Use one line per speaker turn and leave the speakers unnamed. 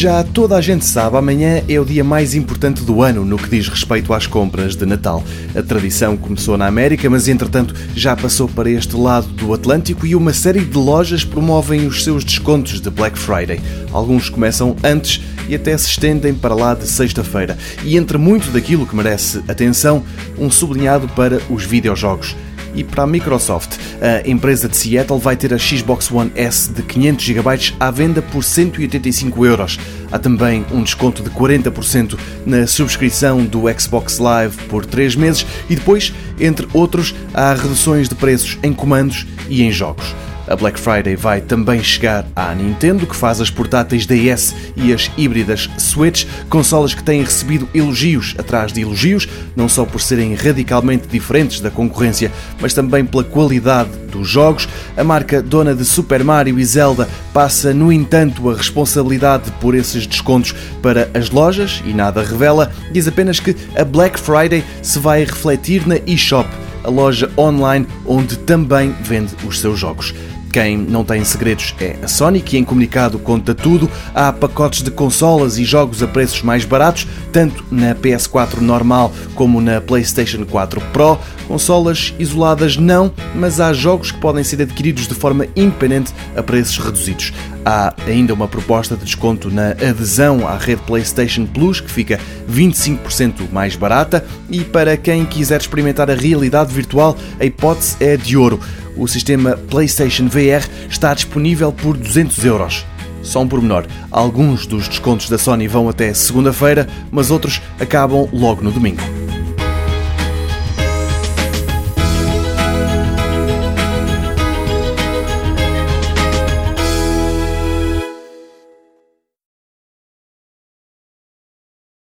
Já toda a gente sabe, amanhã é o dia mais importante do ano no que diz respeito às compras de Natal. A tradição começou na América, mas entretanto já passou para este lado do Atlântico e uma série de lojas promovem os seus descontos de Black Friday. Alguns começam antes e até se estendem para lá de sexta-feira. E entre muito daquilo que merece atenção, um sublinhado para os videojogos e para a Microsoft. A empresa de Seattle vai ter a Xbox One S de 500 GB à venda por 185 euros. Há também um desconto de 40% na subscrição do Xbox Live por 3 meses e depois, entre outros, há reduções de preços em comandos e em jogos. A Black Friday vai também chegar à Nintendo, que faz as portáteis DS e as híbridas Switch, consolas que têm recebido elogios atrás de elogios, não só por serem radicalmente diferentes da concorrência, mas também pela qualidade dos jogos. A marca dona de Super Mario e Zelda passa, no entanto, a responsabilidade por esses descontos para as lojas e nada revela, diz apenas que a Black Friday se vai refletir na eShop, a loja online onde também vende os seus jogos. Quem não tem segredos é a Sony, que em comunicado conta tudo. Há pacotes de consolas e jogos a preços mais baratos, tanto na PS4 normal como na PlayStation 4 Pro. Consolas isoladas não, mas há jogos que podem ser adquiridos de forma independente a preços reduzidos. Há ainda uma proposta de desconto na adesão à rede PlayStation Plus, que fica 25% mais barata, e para quem quiser experimentar a realidade virtual, a hipótese é de ouro o sistema PlayStation VR está disponível por 200 euros. Só um pormenor: alguns dos descontos da Sony vão até segunda-feira, mas outros acabam logo no domingo.